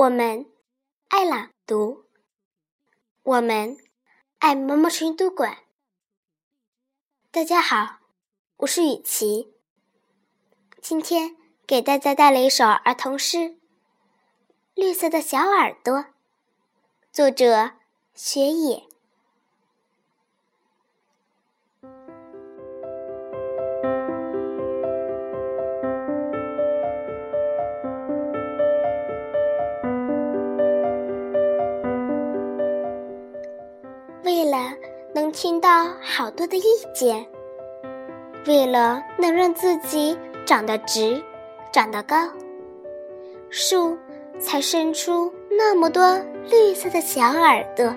我们爱朗读，我们爱毛毛虫读馆。大家好，我是雨琪，今天给大家带来一首儿童诗《绿色的小耳朵》，作者雪野。为了能听到好多的意见，为了能让自己长得直、长得高，树才伸出那么多绿色的小耳朵。